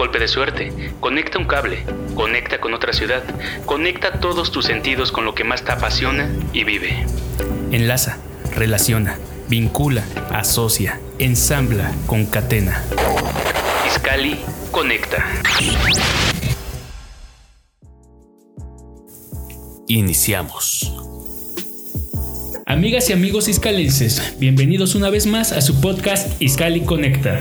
Golpe de suerte, conecta un cable, conecta con otra ciudad, conecta todos tus sentidos con lo que más te apasiona y vive. Enlaza, relaciona, vincula, asocia, ensambla, concatena. Iscali conecta. Iniciamos. Amigas y amigos iscalenses, bienvenidos una vez más a su podcast Iscali Conecta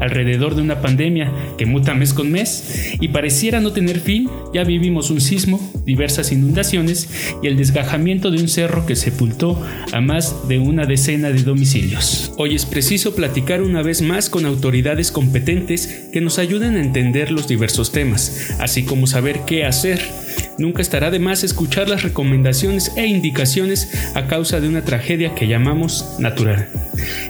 alrededor de una pandemia que muta mes con mes y pareciera no tener fin, ya vivimos un sismo, diversas inundaciones y el desgajamiento de un cerro que sepultó a más de una decena de domicilios. Hoy es preciso platicar una vez más con autoridades competentes que nos ayuden a entender los diversos temas, así como saber qué hacer Nunca estará de más escuchar las recomendaciones e indicaciones a causa de una tragedia que llamamos natural.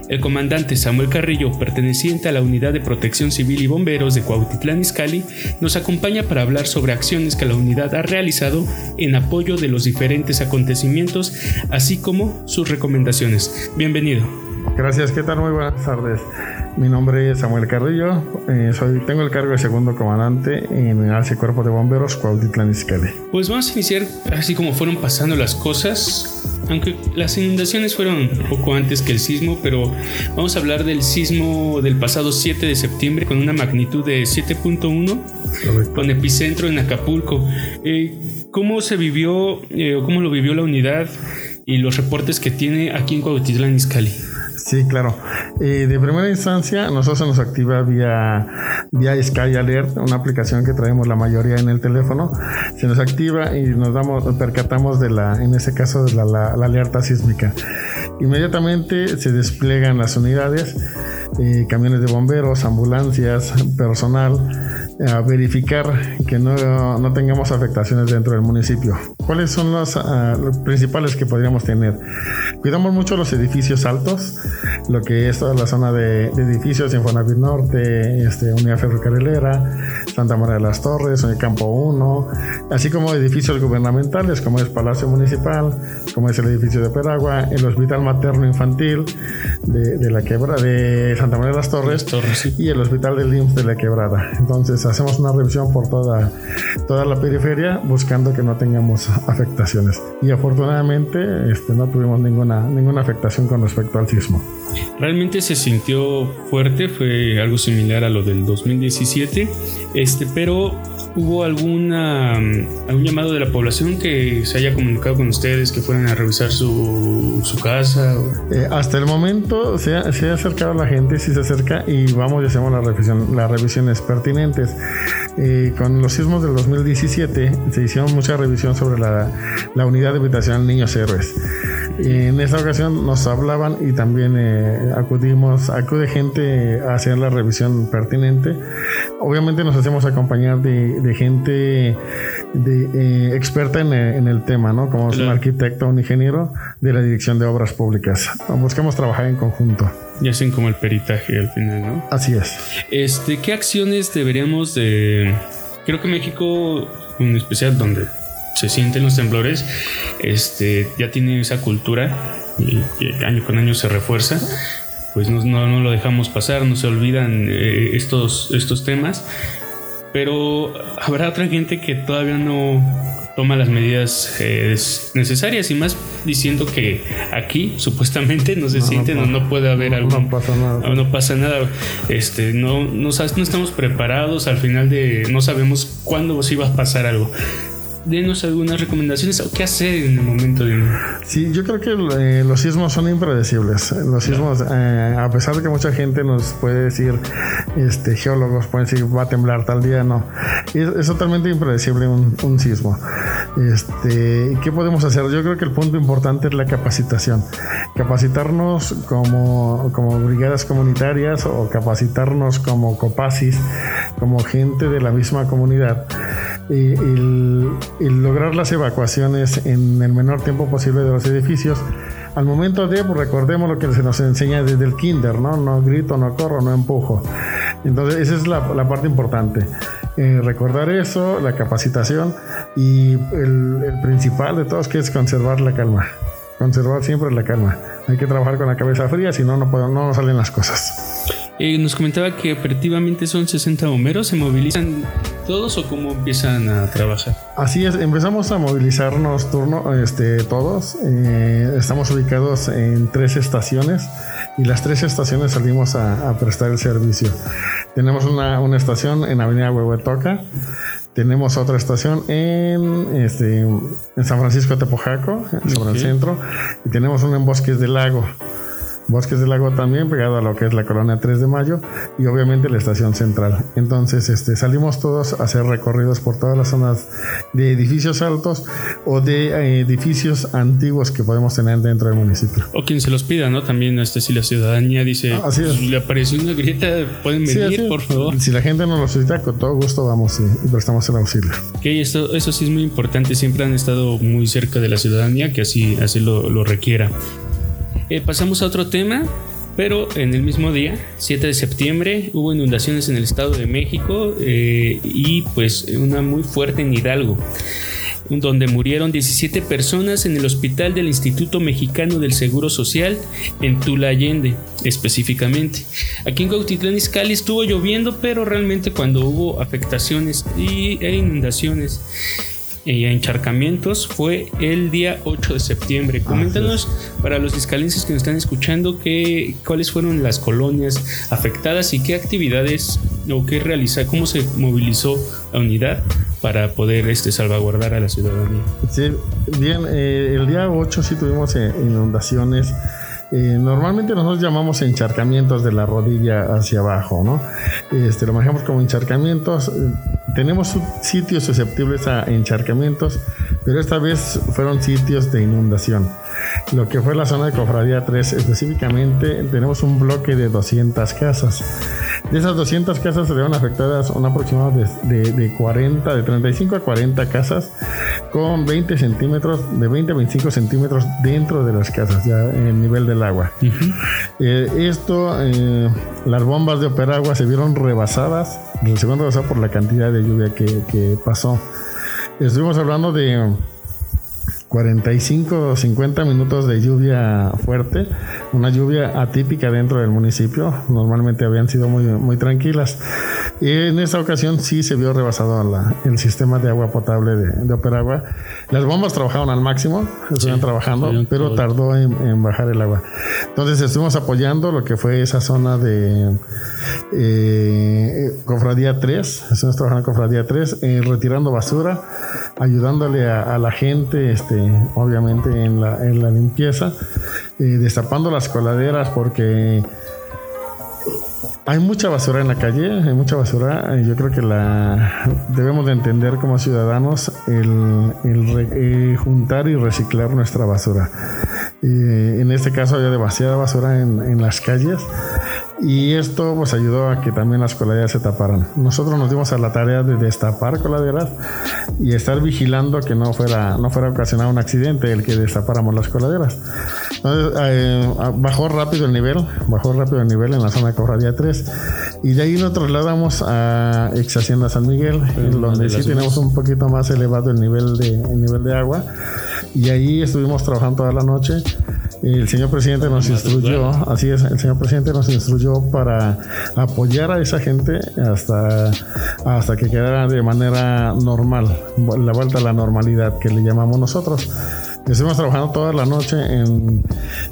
El comandante Samuel Carrillo, perteneciente a la Unidad de Protección Civil y Bomberos de Cuautitlán Izcalli, nos acompaña para hablar sobre acciones que la unidad ha realizado en apoyo de los diferentes acontecimientos, así como sus recomendaciones. Bienvenido. Gracias, ¿qué tal? Muy buenas tardes. Mi nombre es Samuel Carrillo, eh, soy, tengo el cargo de segundo comandante en el Alce Cuerpo de Bomberos Cuautitlán Izcalli. Pues vamos a iniciar así como fueron pasando las cosas, aunque las inundaciones fueron un poco antes que el sismo, pero vamos a hablar del sismo del pasado 7 de septiembre con una magnitud de 7.1 con epicentro en Acapulco. Eh, ¿Cómo se vivió eh, o cómo lo vivió la unidad y los reportes que tiene aquí en Cuautitlán Izcalli? Sí, claro. Eh, de primera instancia, nosotros nos activa vía, vía Sky Alert, una aplicación que traemos la mayoría en el teléfono. Se nos activa y nos damos, percatamos de la, en este caso, de la alerta sísmica. Inmediatamente se despliegan las unidades, eh, camiones de bomberos, ambulancias, personal, a verificar que no, no, tengamos afectaciones dentro del municipio. ¿Cuáles son los, ah, principales que podríamos tener? Cuidamos mucho los edificios altos, lo que es toda la zona de, edificios, Infonavit Norte, este, Unidad Ferrocarrilera, Santa María de las Torres, el Campo 1, así como edificios gubernamentales como es Palacio Municipal, como es el edificio de Peragua, el Hospital Materno Infantil de, la Quebrada, de Santa María de las Torres, y el Hospital del IMSS de la Quebrada. Entonces hacemos una revisión por toda, toda la periferia buscando que no tengamos afectaciones. Y afortunadamente este, no tuvimos ninguna, ninguna afectación con respecto al sismo. Realmente se sintió fuerte, fue algo similar a lo del 2017, este, pero hubo alguna algún llamado de la población que se haya comunicado con ustedes, que fueran a revisar su, su casa. Eh, hasta el momento se ha, se ha, acercado la gente, si se acerca y vamos y hacemos la revisión, las revisiones pertinentes. Eh, con los sismos del 2017 se hicieron mucha revisión sobre la, la unidad de habitación Niños Héroes. En esta ocasión nos hablaban y también eh, acudimos, acude gente a hacer la revisión pertinente. Obviamente nos hacemos acompañar de, gente de, eh, experta en, el tema, ¿no? Como un arquitecto, un ingeniero de la Dirección de Obras Públicas. Buscamos trabajar en conjunto. Y hacen como el peritaje al final, ¿no? Así es. Este, ¿qué acciones deberíamos de... Creo que México, en especial donde se sienten los temblores, este, ya tiene esa cultura y que año con año se refuerza, pues no, no, lo dejamos pasar, no se olvidan eh, estos, estos temas, pero habrá otra gente que todavía no toma las medidas eh, necesarias y más diciendo que aquí supuestamente no se siente, no, no, puede haber algo. No pasa nada. No pasa nada. Este, no, no, no estamos preparados, al final de no sabemos cuándo se iba a pasar algo denos algunas recomendaciones o qué hacer en el momento de... Sí, yo creo que eh, los sismos son impredecibles. Los sismos, eh, a pesar de que mucha gente nos puede decir, este, geólogos pueden decir va a temblar tal día, no. Es, totalmente impredecible un, un, sismo. Este, ¿Qué podemos hacer? Yo creo que el punto importante es la capacitación. Capacitarnos como, como brigadas comunitarias o capacitarnos como copasis, como gente de la misma comunidad el, lograr las evacuaciones en el menor tiempo posible de los edificios. Al momento de, pues recordemos lo que se nos enseña desde el kinder, ¿no? No grito, no corro, no empujo. Entonces, esa es la, parte importante. Eh, recordar eso, la capacitación y el, el principal de todos que es conservar la calma. Conservar siempre la calma. Hay que trabajar con la cabeza fría, si no, no, no salen las cosas. Eh, nos comentaba que operativamente son 60 bomberos, ¿se movilizan todos o cómo empiezan a trabajar? Así es, empezamos a movilizarnos turno, este, todos. Eh, estamos ubicados en tres estaciones y las tres estaciones salimos a, prestar el servicio. Tenemos una, una estación en Avenida Huehuetoca, tenemos otra estación en, este, en San Francisco de Tepojaco, sobre el centro, y tenemos una en Bosques del Lago. Bosques del Lago también, pegado a lo que es la colonia 3 de Mayo y obviamente la estación central. Entonces este, salimos todos a hacer recorridos por todas las zonas de edificios altos o de eh, edificios antiguos que podemos tener dentro del municipio. O quien se los pida, ¿no? También este, si la ciudadanía dice, ah, así le apareció una grieta, pueden venir, por favor. Si la gente nos lo solicita, con todo gusto vamos y, prestamos el auxilio. Ok, esto, eso sí es muy importante, siempre han estado muy cerca de la ciudadanía que así, así lo, lo requiera. Eh, pasamos a otro tema, pero en el mismo día, 7 de septiembre, hubo inundaciones en el Estado de México eh, y pues una muy fuerte en Hidalgo donde murieron 17 personas en el hospital del Instituto Mexicano del Seguro Social en Tula Allende, específicamente. Aquí en Cautitlán Izcalli estuvo lloviendo, pero realmente cuando hubo afectaciones y, e inundaciones y encharcamientos fue el día 8 de septiembre. Coméntanos para los discalenses que nos están escuchando que, cuáles fueron las colonias afectadas y qué actividades o qué realiza, cómo se movilizó la unidad para poder este, salvaguardar a la ciudadanía. Sí, bien, eh, el día 8 sí tuvimos eh, inundaciones. Eh, normalmente nosotros llamamos encharcamientos de la rodilla hacia abajo, ¿no? Este, lo manejamos como encharcamientos. Tenemos sitios susceptibles a encharcamientos, pero esta vez fueron sitios de inundación. Lo que fue la zona de Cofradía 3 específicamente, tenemos un bloque de 200 casas. De esas 200 casas se vieron afectadas un aproximado de, de, 40, de 35 a 40 casas con 20 centímetros, de 20 a 25 centímetros dentro de las casas, ya en el nivel del agua. Eh, esto, eh, las bombas de operagua se vieron rebasadas, se vieron rebasadas por la cantidad de lluvia que, que pasó. Estuvimos hablando de 45 o 50 minutos de lluvia fuerte, una lluvia atípica dentro del municipio, normalmente habían sido muy, muy tranquilas. Y en esta ocasión sí se vio rebasado el sistema de agua potable de, de Operagua. Las bombas trabajaban al máximo, estuvieron trabajando, pero tardó en, bajar el agua. Entonces estuvimos apoyando lo que fue esa zona de eh, Cofradía 3, estuvimos trabajando en Cofradía 3, eh, retirando basura, ayudándole a, a la gente, este, obviamente en la, en la limpieza, eh, destapando las coladeras porque hay mucha basura en la calle, hay mucha basura. Yo creo que la debemos de entender como ciudadanos el, el, juntar y reciclar nuestra basura. en este caso había demasiada basura en, en las calles y esto pues ayudó a que también las coladeras se taparan. Nosotros nos dimos a la tarea de destapar coladeras y estar vigilando que no fuera, no fuera ocasionado un accidente el que destapáramos las coladeras. Entonces eh, bajó rápido el nivel, bajó rápido el nivel en la zona de Cofradía 3 y de ahí nos trasladamos a ex Hacienda San Miguel, donde sí tenemos un poquito más elevado el nivel de, el nivel de agua y ahí estuvimos trabajando toda la noche el señor presidente nos instruyó, así es, el señor presidente nos instruyó para apoyar a esa gente hasta, hasta que quedara de manera normal, la vuelta a la normalidad que le llamamos nosotros. Estuvimos trabajando toda la noche en,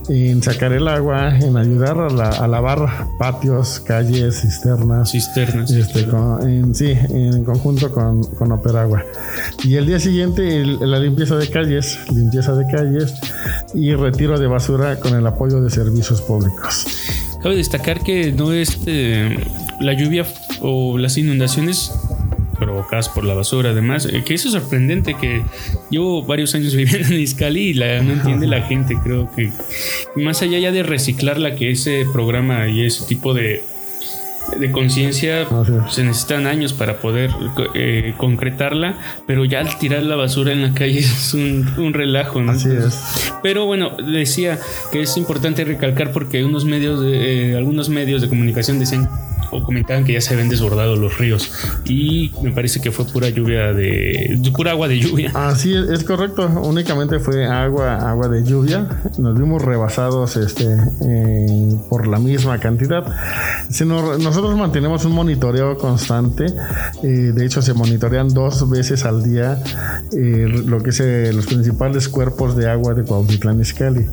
en sacar el agua, en ayudar a, lavar patios, calles, cisternas. Cisternas. Este, en, sí, en conjunto con, con Operagua. Y el día siguiente, la limpieza de calles, limpieza de calles y retiro de basura con el apoyo de servicios públicos. Cabe destacar que no es eh, la lluvia o las inundaciones provocadas por la basura. Además, eh, que eso es sorprendente que llevo varios años viviendo en Iscali y la, no entiende la gente. Creo que más allá ya de reciclarla, que ese programa y ese tipo de de conciencia se necesitan años para poder eh, concretarla, pero ya al tirar la basura en la calle es un, relajo. ¿no? Así es. Pero bueno, decía que es importante recalcar porque unos medios, de, eh, algunos medios de comunicación dicen o comentaban que ya se habían desbordado los ríos y me parece que fue pura lluvia de, pura agua de lluvia. Así es, es correcto, únicamente fue agua agua de lluvia. Nos vimos rebasados este por la misma cantidad. nosotros mantenemos un monitoreo constante, de hecho se monitorean dos veces al día eh, lo que es eh, los principales cuerpos de agua de Cuautitlán Izcalli.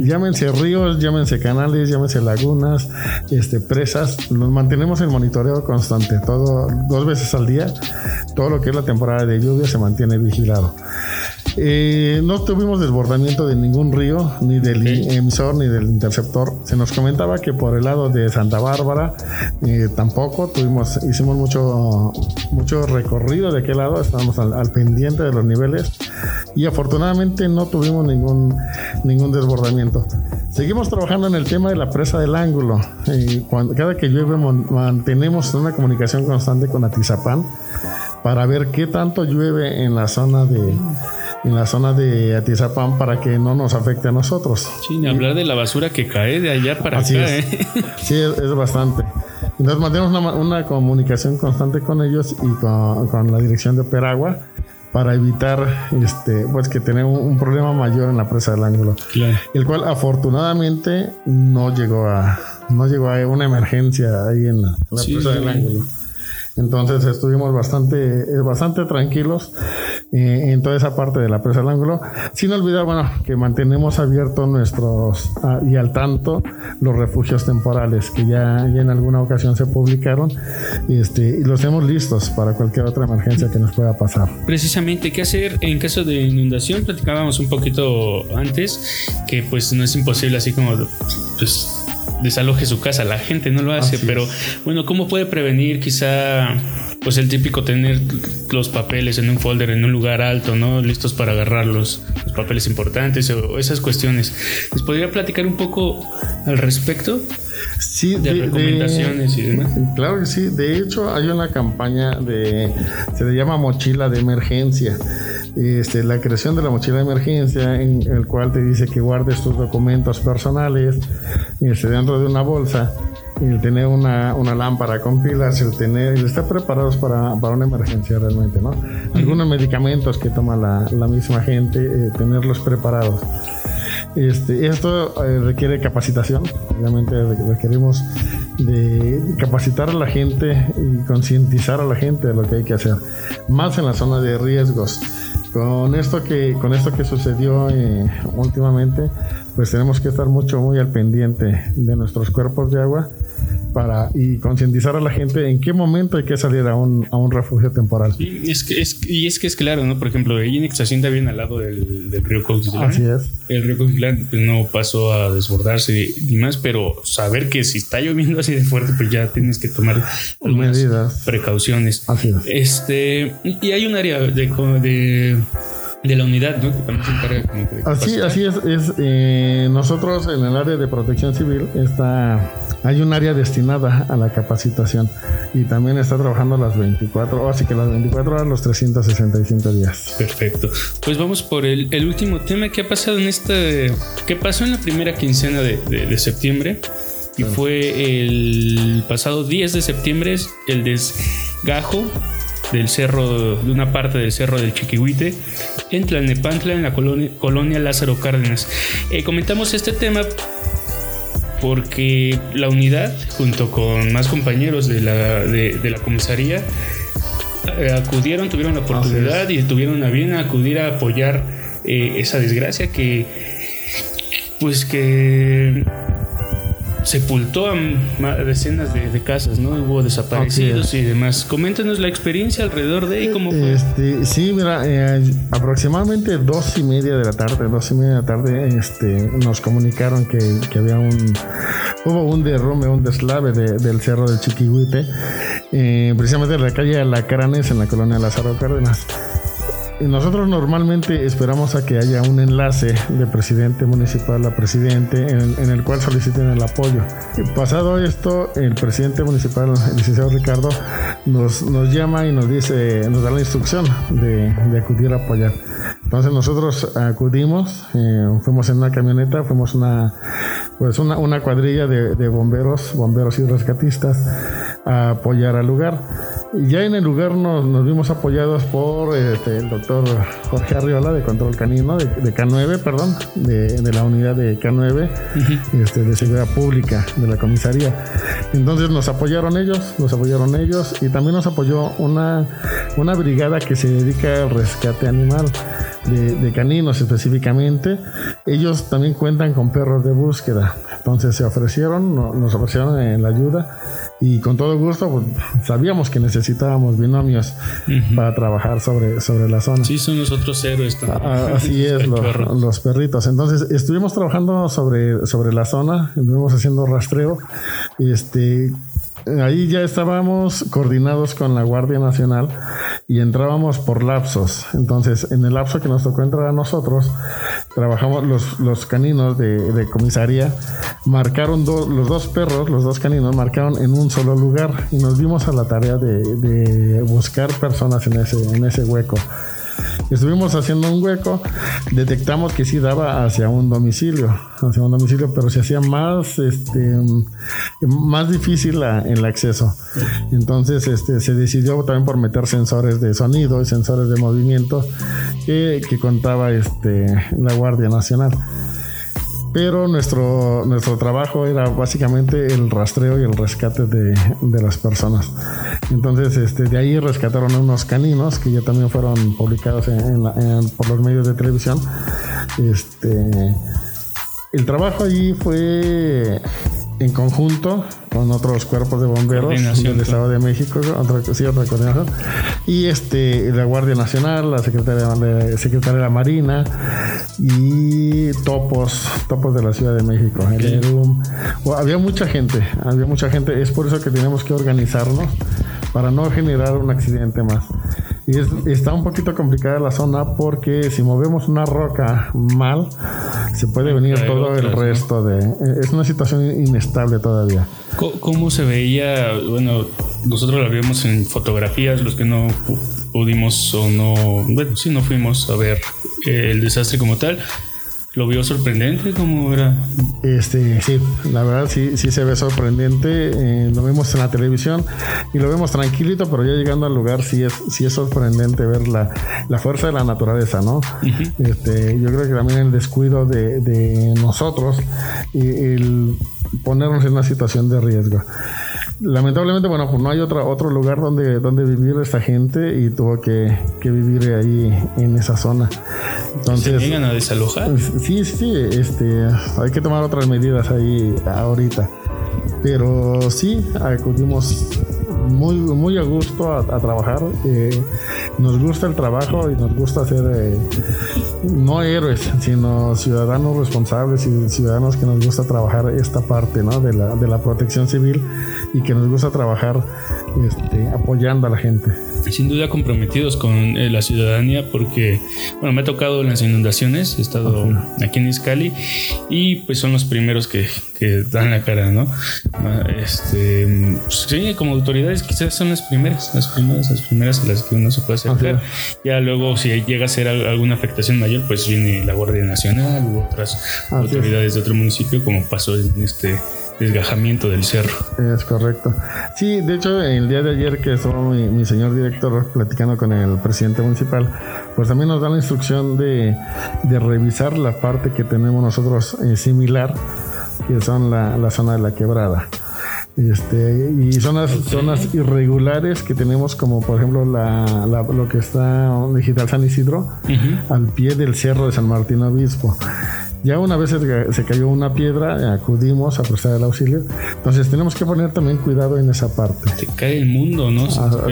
Llámense ríos, llámense canales, llámense lagunas, este presas, los mantenemos tenemos el monitoreo constante, todo, dos veces al día, todo lo que es la temporada de lluvia se mantiene vigilado. Eh, no tuvimos desbordamiento de ningún río, ni del emisor, ni del interceptor. Se nos comentaba que por el lado de Santa Bárbara eh, tampoco. Tuvimos, hicimos mucho, mucho recorrido de aquel lado, estábamos al, pendiente de los niveles y afortunadamente no tuvimos ningún, ningún desbordamiento. Seguimos trabajando en el tema de la presa del ángulo. cuando, cada que llueve mantenemos una comunicación constante con Atizapán para ver qué tanto llueve en la zona de en la zona de Atizapán para que no nos afecte a nosotros. Sí, ni hablar de la basura que cae de allá para acá. ¿eh? Sí, es, bastante. Entonces mantenemos una, comunicación constante con ellos y con, la dirección de Peragua para evitar este pues que tenemos un, problema mayor en la presa del ángulo el cual afortunadamente no llegó a no llegó a una emergencia ahí en la, presa del ángulo entonces estuvimos bastante, bastante tranquilos eh, en toda esa parte de la presa del ángulo. Sin olvidar, bueno, que mantenemos abiertos nuestros ah, y al tanto los refugios temporales que ya, ya en alguna ocasión se publicaron este, y los tenemos listos para cualquier otra emergencia que nos pueda pasar. Precisamente, ¿qué hacer en caso de inundación? Platicábamos un poquito antes que pues no es imposible así como pues desaloje su casa. La gente no lo hace, pero bueno, ¿cómo puede prevenir quizá pues el típico tener los papeles en un folder en un lugar alto, ¿no? Listos para agarrar los, papeles importantes o esas cuestiones. ¿Les podría platicar un poco al respecto? Sí, de, recomendaciones y demás. Claro que sí. De hecho, hay una campaña de. Se le llama mochila de emergencia. Este, la creación de la mochila de emergencia, en el cual te dice que guardes tus documentos personales este, dentro de una bolsa el tener una, una, lámpara con pilas, el tener, el estar preparados para, para una emergencia realmente, ¿no? Algunos medicamentos que toma la, la misma gente, eh, tenerlos preparados. Este, esto eh, requiere capacitación, obviamente requerimos de capacitar a la gente y concientizar a la gente de lo que hay que hacer, más en la zona de riesgos. Con esto que, con esto que sucedió eh, últimamente, pues tenemos que estar mucho, muy al pendiente de nuestros cuerpos de agua para y concientizar a la gente en qué momento hay que salir a un, a un refugio temporal. Y es que es, y es que es claro, ¿no? Por ejemplo, ahí en Ixtacinta bien al lado del, del río Cuautitlán. Así es. El río Cuautitlán pues, no pasó a desbordarse ni más, pero saber que si está lloviendo así de fuerte, pues ya tienes que tomar medidas, precauciones. Así es. Este, y hay un área de, de de la unidad, ¿no? Que también se encarga como de Así, así es. es eh, nosotros en el área de protección civil está, hay un área destinada a la capacitación y también está trabajando las 24, así que las 24 horas, los 365 días. Perfecto. Pues vamos por el, el último tema que ha pasado en este, que pasó en la primera quincena de, de, septiembre y fue el pasado 10 de septiembre el desgajo del cerro, de una parte del cerro del Chiquihuite, en Tlalnepantla, en la colonia, Lázaro Cárdenas. Eh, comentamos este tema porque la unidad, junto con más compañeros de la, de, la comisaría, eh, acudieron, tuvieron la oportunidad y tuvieron a bien acudir a apoyar eh, esa desgracia que, pues que sepultó a decenas de, casas, ¿no? Hubo desaparecidos y demás. Coméntanos la experiencia alrededor de ahí, cómo fue. Este, sí, mira, eh, aproximadamente dos y media de la tarde, dos y media de la tarde, este, nos comunicaron que, había un, hubo un derrumbe, un deslave del cerro del Chiquihuite, eh, precisamente en la calle Alacranes, en la colonia Lázaro Cárdenas. Nosotros normalmente esperamos a que haya un enlace de presidente municipal a presidente en, el cual soliciten el apoyo. Pasado esto, el presidente municipal, el licenciado Ricardo, nos, llama y nos dice, nos da la instrucción de, acudir a apoyar. Entonces nosotros acudimos, eh, fuimos en una camioneta, fuimos una, pues una, una cuadrilla de, de bomberos, bomberos y rescatistas a apoyar al lugar. Ya en el lugar nos, nos vimos apoyados por este, el doctor Jorge Arriola de Control Canino, de, K9, perdón, de, de, la unidad de K9, este, de Seguridad Pública, de la comisaría. Entonces nos apoyaron ellos, nos apoyaron ellos y también nos apoyó una, una brigada que se dedica al rescate animal de, caninos específicamente, ellos también cuentan con perros de búsqueda. Entonces se ofrecieron, nos ofrecieron en la ayuda y con todo gusto pues, sabíamos que necesitábamos binomios para trabajar sobre, sobre la zona. Sí, son los otros héroes también. Ah, así es, los, perritos. Entonces estuvimos trabajando sobre, sobre la zona, estuvimos haciendo rastreo. Este, ahí ya estábamos coordinados con la Guardia Nacional y entrábamos por lapsos. Entonces, en el lapso que nos tocó entrar a nosotros, trabajamos los, los caninos de, comisaría, marcaron los dos perros, los dos caninos, marcaron en un solo lugar y nos dimos a la tarea de, de buscar personas en ese, en ese hueco. Estuvimos haciendo un hueco, detectamos que sí daba hacia un domicilio, hacia un domicilio, pero se hacía más, este, más difícil el acceso. Entonces, este, se decidió también por meter sensores de sonido y sensores de movimiento que, que contaba este, la Guardia Nacional pero nuestro, nuestro trabajo era básicamente el rastreo y el rescate de, de las personas. Entonces, este, de ahí rescataron unos caninos que ya también fueron publicados por los medios de televisión. Este, el trabajo allí fue en conjunto con otros cuerpos de bomberos del Estado de México, otra, sí, otra coordinación, y este, la Guardia Nacional, la Secretaría, de, Secretaría de la Marina y topos, topos de la Ciudad de México. había mucha gente, había mucha gente, es por eso que tenemos que organizarnos para no generar un accidente más. Y está un poquito complicada la zona porque si movemos una roca mal, se puede venir todo el resto de... Es una situación inestable todavía. ¿Cómo se veía? Bueno, nosotros la vimos en fotografías, los que no pudimos o no... Bueno, sí, no fuimos a ver el desastre como tal. ¿Lo vio sorprendente? ¿Cómo era? Este, sí, la verdad sí, sí se ve sorprendente. Eh, lo vemos en la televisión y lo vemos tranquilito, pero ya llegando al lugar sí es, sí es sorprendente ver la, la fuerza de la naturaleza, ¿no? este, yo creo que también el descuido de, de nosotros y el ponernos en una situación de riesgo lamentablemente, bueno, pues no hay otra, otro lugar donde, donde vivir esta gente y tuvo que, que vivir ahí en esa zona. Entonces, ¿Se llegan a desalojar? Sí, sí, este, hay que tomar otras medidas ahí ahorita. Pero sí, acudimos muy, muy a gusto a, trabajar. Eh, nos gusta el trabajo y nos gusta ser eh, no héroes, sino ciudadanos responsables y ciudadanos que nos gusta trabajar esta parte ¿no? de, la, de la protección civil y que nos gusta trabajar este, apoyando a la gente sin duda comprometidos con eh, la ciudadanía porque, bueno, me ha tocado las inundaciones, he estado aquí en Iscali y pues son los primeros que, que dan la cara, ¿no? Ah, este, pues, sí, como autoridades quizás son las primeras, las primeras, las primeras a las que uno se puede acercar. Ya luego si llega a ser alguna afectación mayor, pues viene la Guardia Nacional u otras autoridades de otro municipio como pasó en este desgajamiento del cerro. Es correcto. Sí, de hecho, el día de ayer que estuvo mi, señor director platicando con el presidente municipal, pues también nos da la instrucción de, revisar la parte que tenemos nosotros eh, similar, que son la, zona de la quebrada. Este, y zonas, zonas irregulares que tenemos como por ejemplo la, lo que está Digital San Isidro al pie del cerro de San Martín Obispo Ya una vez se, cayó una piedra, acudimos a prestar el auxilio. Entonces tenemos que poner también cuidado en esa parte. Se cae el mundo, ¿no? Ah,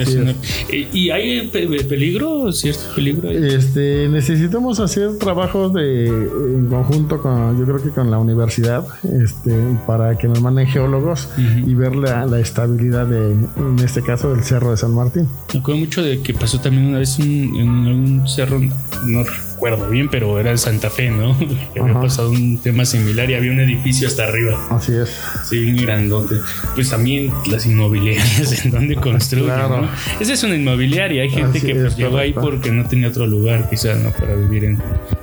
¿Y hay peligro? ¿Cierto peligro? Este, necesitamos hacer trabajos de, en conjunto con, yo creo que con la universidad, este, para que nos manden geólogos y ver la, la, estabilidad de, en este caso, del Cerro de San Martín. Me acuerdo mucho de que pasó también una vez en un cerro, no recuerdo bien, pero era en Santa Fe, ¿no? Que había pasado un tema similar y había un edificio hasta arriba. Así es. Sí, grandote. Pues también las inmobiliarias en donde construyen, claro. ¿no? Esa es una inmobiliaria. Hay gente que pues, llegó ahí porque no tenía otro lugar, quizás, ¿no? Para vivir en,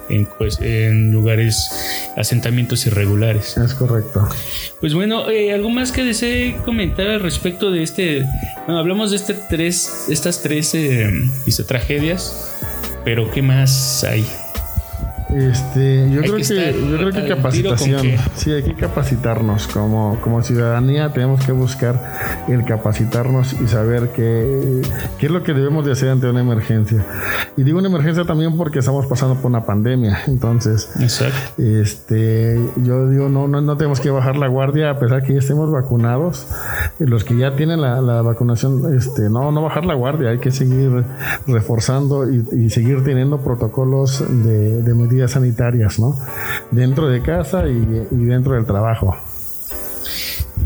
en, pues, en lugares, asentamientos irregulares. Es correcto. Pues bueno, eh, ¿algo más que desee comentar al respecto de este? Bueno, hablamos de este tres, estas tres eh, tragedias pero ¿qué más hay? Este, yo creo que, yo creo que capacitación. Sí, hay que capacitarnos como, como ciudadanía. Tenemos que buscar el capacitarnos y saber qué, qué es lo que debemos de hacer ante una emergencia. Y digo una emergencia también porque estamos pasando por una pandemia. Entonces, este, yo digo no, no, no tenemos que bajar la guardia a pesar que ya estemos vacunados. Los que ya tienen la, la vacunación, este, no, no bajar la guardia. Hay que seguir reforzando y, y seguir teniendo protocolos de, de medidas sanitarias, ¿no? Dentro de casa y, dentro del trabajo.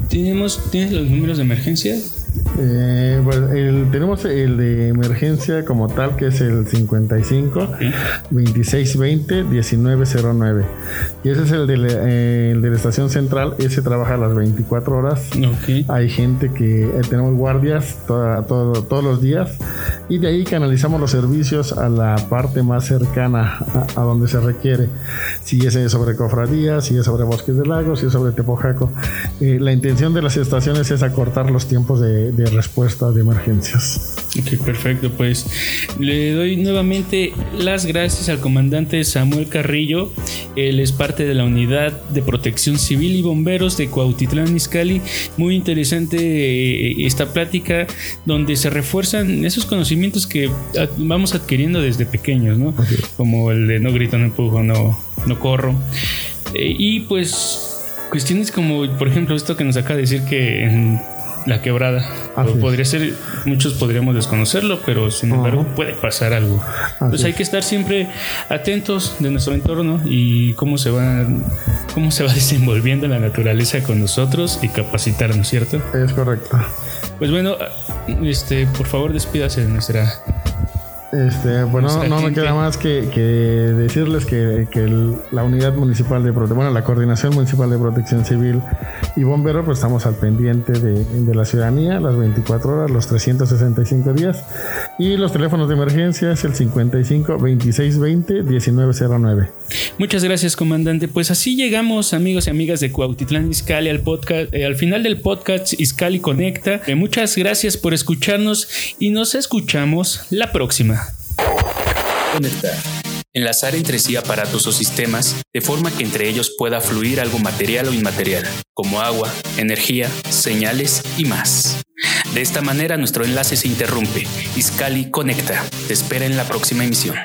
¿Tenemos, ¿Tienes los números de emergencia? Eh, pues tenemos el de emergencia como tal, que es el 55 2620 1909. Y ese es el de, la, eh, el de, la estación central. Ese trabaja a las 24 horas. Hay gente que eh, tenemos guardias todos los días. Y de ahí canalizamos los servicios a la parte más cercana a, donde se requiere. Si es sobre cofradías, si es sobre bosques del lago, si es sobre Tepojaco. la intención de las estaciones es acortar los tiempos de respuesta de emergencias. Ok, perfecto. Pues le doy nuevamente las gracias al comandante Samuel Carrillo. Él es parte de la unidad de protección civil y bomberos de Cuautitlán Izcalli. Muy interesante eh, esta plática donde se refuerzan esos conocimientos que vamos adquiriendo desde pequeños, ¿no? Como el de no grito, no empujo, no, no corro. Eh, y pues cuestiones como, por ejemplo, esto que nos acaba de decir que en la quebrada. podría ser, muchos podríamos desconocerlo, pero sin embargo puede pasar algo. Entonces hay que estar siempre atentos de nuestro entorno y cómo se va, cómo se va desenvolviendo la naturaleza con nosotros y capacitarnos, ¿cierto? Es correcto. Pues bueno, este, por favor despídase de nuestra este, bueno, no me queda más que, decirles que, la unidad municipal de bueno, la coordinación municipal de protección civil y bombero, pues estamos al pendiente de, de, la ciudadanía las 24 horas, los 365 días. Y los teléfonos de emergencia es el 55 26 20 1909. Muchas gracias, comandante. Pues así llegamos, amigos y amigas de Cuautitlán Izcalli, al podcast, eh, al final del podcast Izcalli Conecta. Eh, muchas gracias por escucharnos y nos escuchamos la próxima. Conectar. Enlazar entre sí aparatos o sistemas de forma que entre ellos pueda fluir algo material o inmaterial, como agua, energía, señales y más. De esta manera nuestro enlace se interrumpe. Iscali conecta. Te espera en la próxima emisión.